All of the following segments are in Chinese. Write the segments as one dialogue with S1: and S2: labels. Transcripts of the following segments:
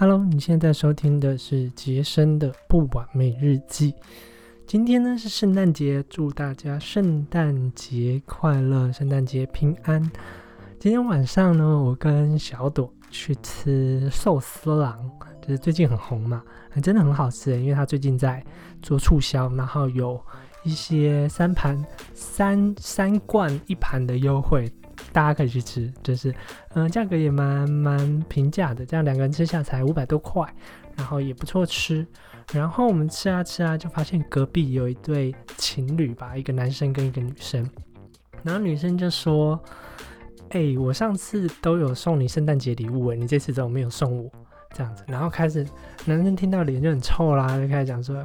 S1: Hello，你现在收听的是杰森的不完美日记。今天呢是圣诞节，祝大家圣诞节快乐，圣诞节平安。今天晚上呢，我跟小朵去吃寿司郎，就是最近很红嘛，真的很好吃，因为他最近在做促销，然后有一些三盘三三罐一盘的优惠。大家可以去吃，就是嗯，价格也蛮蛮平价的，这样两个人吃下才五百多块，然后也不错吃。然后我们吃啊吃啊，就发现隔壁有一对情侣吧，一个男生跟一个女生。然后女生就说：“哎，我上次都有送你圣诞节礼物，哎，你这次怎么没有送我？”这样子，然后开始男生听到脸就很臭啦，就开始讲说：“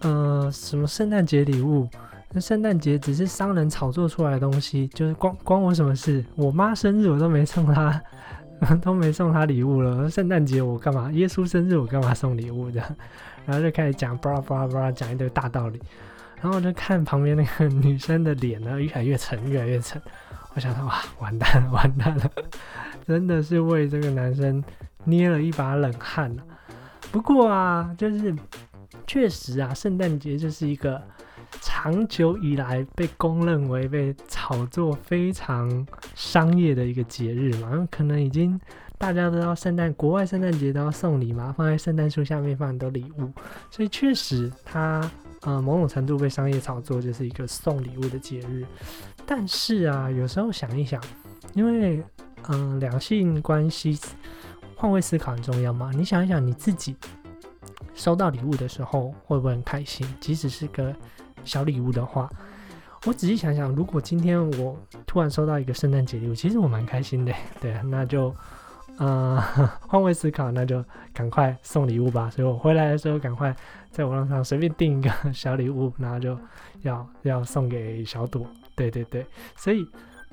S1: 呃，什么圣诞节礼物？”那圣诞节只是商人炒作出来的东西，就是关关我什么事？我妈生日我都没送她，都没送她礼物了。圣诞节我干嘛？耶稣生日我干嘛送礼物的？然后就开始讲巴拉巴拉巴拉，讲一堆大道理。然后我就看旁边那个 女生的脸呢，越来越沉，越来越沉。我想说，哇，完蛋了，完蛋了，真的是为这个男生捏了一把冷汗了。不过啊，就是确实啊，圣诞节就是一个。长久以来被公认为被炒作非常商业的一个节日嘛，可能已经大家都要圣诞，国外圣诞节都要送礼嘛，放在圣诞树下面放很多礼物，所以确实它呃某种程度被商业炒作，就是一个送礼物的节日。但是啊，有时候想一想，因为嗯两性关系换位思考很重要嘛，你想一想你自己收到礼物的时候会不会很开心，即使是个。小礼物的话，我仔细想想，如果今天我突然收到一个圣诞节礼物，其实我蛮开心的。对，那就呃 换位思考，那就赶快送礼物吧。所以我回来的时候，赶快在网络上随便订一个小礼物，然后就要要送给小朵。对对对，所以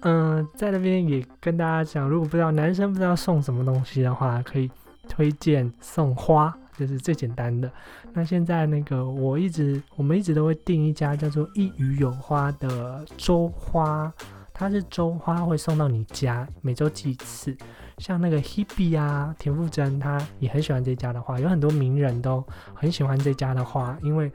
S1: 嗯，在那边也跟大家讲，如果不知道男生不知道送什么东西的话，可以推荐送花。这是最简单的。那现在那个，我一直我们一直都会订一家叫做“一鱼有花”的粥花，它是粥花会送到你家，每周寄一次。像那个 Hebe 啊，田馥甄，他也很喜欢这家的花，有很多名人都很喜欢这家的花，因为。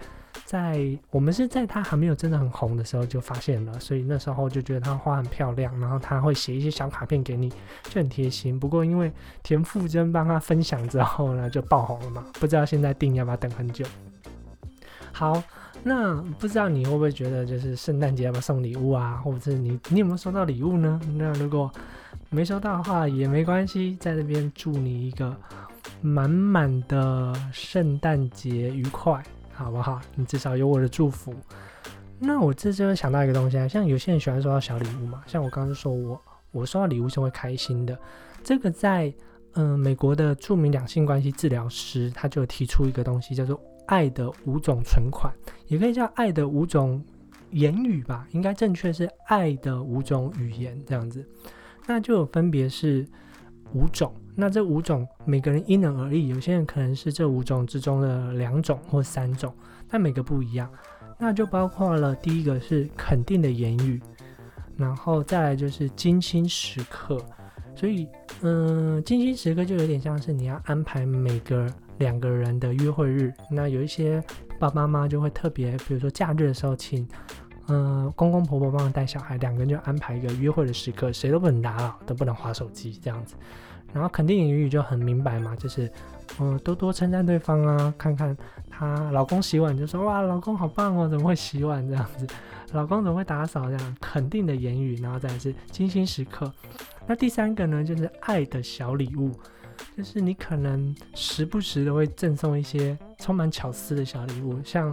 S1: 在我们是在他还没有真的很红的时候就发现了，所以那时候就觉得他花很漂亮，然后他会写一些小卡片给你，就很贴心。不过因为田馥甄帮他分享之后呢，就爆红了嘛，不知道现在订要不要等很久。好，那不知道你会不会觉得就是圣诞节要不要送礼物啊，或者是你你有没有收到礼物呢？那如果没收到的话也没关系，在这边祝你一个满满的圣诞节愉快。好不好？你至少有我的祝福。那我这就想到一个东西啊，像有些人喜欢收到小礼物嘛，像我刚刚说我我收到礼物是会开心的。这个在嗯美国的著名两性关系治疗师他就提出一个东西，叫做爱的五种存款，也可以叫爱的五种言语吧，应该正确是爱的五种语言这样子。那就分别是五种。那这五种每个人因人而异，有些人可能是这五种之中的两种或三种，但每个不一样。那就包括了第一个是肯定的言语，然后再来就是精心时刻。所以，嗯，精心时刻就有点像是你要安排每个两个人的约会日。那有一些爸爸妈妈就会特别，比如说假日的时候，请嗯公公婆婆帮忙带小孩，两个人就安排一个约会的时刻，谁都不能打扰，都不能划手机这样子。然后肯定言语就很明白嘛，就是，嗯，多多称赞对方啊，看看她老公洗碗就说哇，老公好棒哦，怎么会洗碗这样子？老公怎么会打扫这样？肯定的言语，然后再是精心时刻。那第三个呢，就是爱的小礼物，就是你可能时不时的会赠送一些充满巧思的小礼物，像，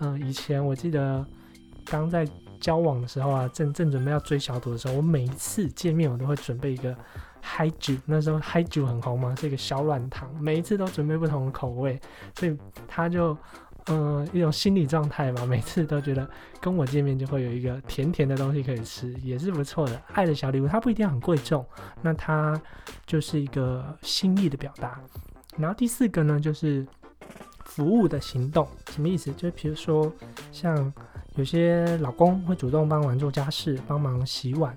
S1: 嗯，以前我记得刚在交往的时候啊，正正准备要追小朵的时候，我每一次见面我都会准备一个。嗨酒那时候嗨酒很红嘛，是一个小软糖，每一次都准备不同的口味，所以他就嗯一种心理状态嘛，每次都觉得跟我见面就会有一个甜甜的东西可以吃，也是不错的。爱的小礼物，它不一定很贵重，那它就是一个心意的表达。然后第四个呢，就是服务的行动，什么意思？就比如说像有些老公会主动帮忙做家事，帮忙洗碗，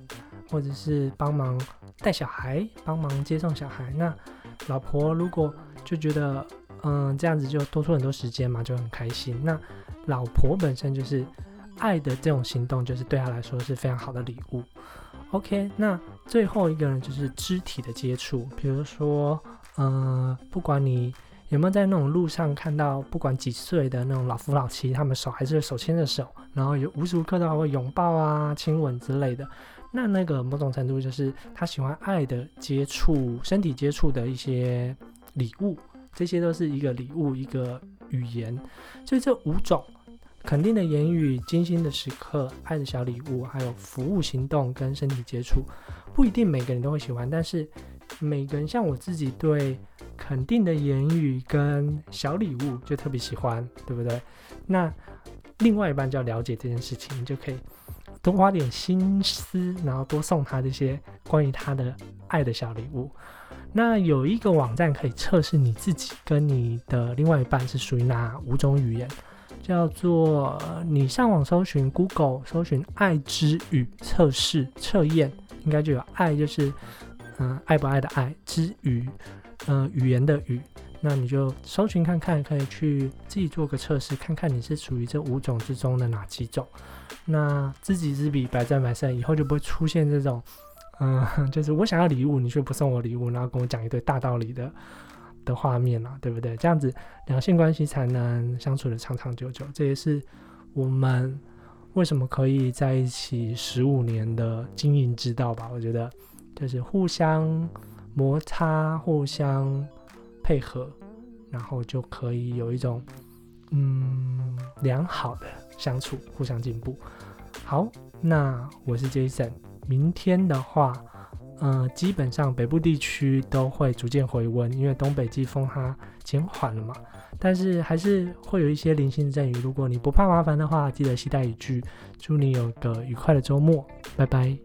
S1: 或者是帮忙。带小孩帮忙接送小孩，那老婆如果就觉得，嗯，这样子就多出很多时间嘛，就很开心。那老婆本身就是爱的这种行动，就是对他来说是非常好的礼物。OK，那最后一个人就是肢体的接触，比如说，嗯，不管你有没有在那种路上看到，不管几岁的那种老夫老妻，他们手还是手牵着手，然后有无时无刻都还会拥抱啊、亲吻之类的。那那个某种程度就是他喜欢爱的接触、身体接触的一些礼物，这些都是一个礼物、一个语言。所以这五种。肯定的言语、精心的时刻、爱的小礼物，还有服务行动跟身体接触，不一定每个人都会喜欢，但是每个人像我自己对肯定的言语跟小礼物就特别喜欢，对不对？那另外一半就要了解这件事情，就可以多花点心思，然后多送他这些关于他的爱的小礼物。那有一个网站可以测试你自己跟你的另外一半是属于哪五种语言。叫做你上网搜寻 Google 搜寻爱之语测试测验，应该就有爱就是嗯爱不爱的爱之语，嗯语言的语，那你就搜寻看看，可以去自己做个测试，看看你是属于这五种之中的哪几种。那知己知彼，百战百胜，以后就不会出现这种嗯 就是我想要礼物，你却不送我礼物，然后跟我讲一堆大道理的。的画面了，对不对？这样子两性关系才能相处的长长久久。这也是我们为什么可以在一起十五年的经营之道吧？我觉得就是互相摩擦、互相配合，然后就可以有一种嗯良好的相处，互相进步。好，那我是 Jason，明天的话。嗯，基本上北部地区都会逐渐回温，因为东北季风它减缓了嘛。但是还是会有一些零星阵雨，如果你不怕麻烦的话，记得携带雨具。祝你有个愉快的周末，拜拜。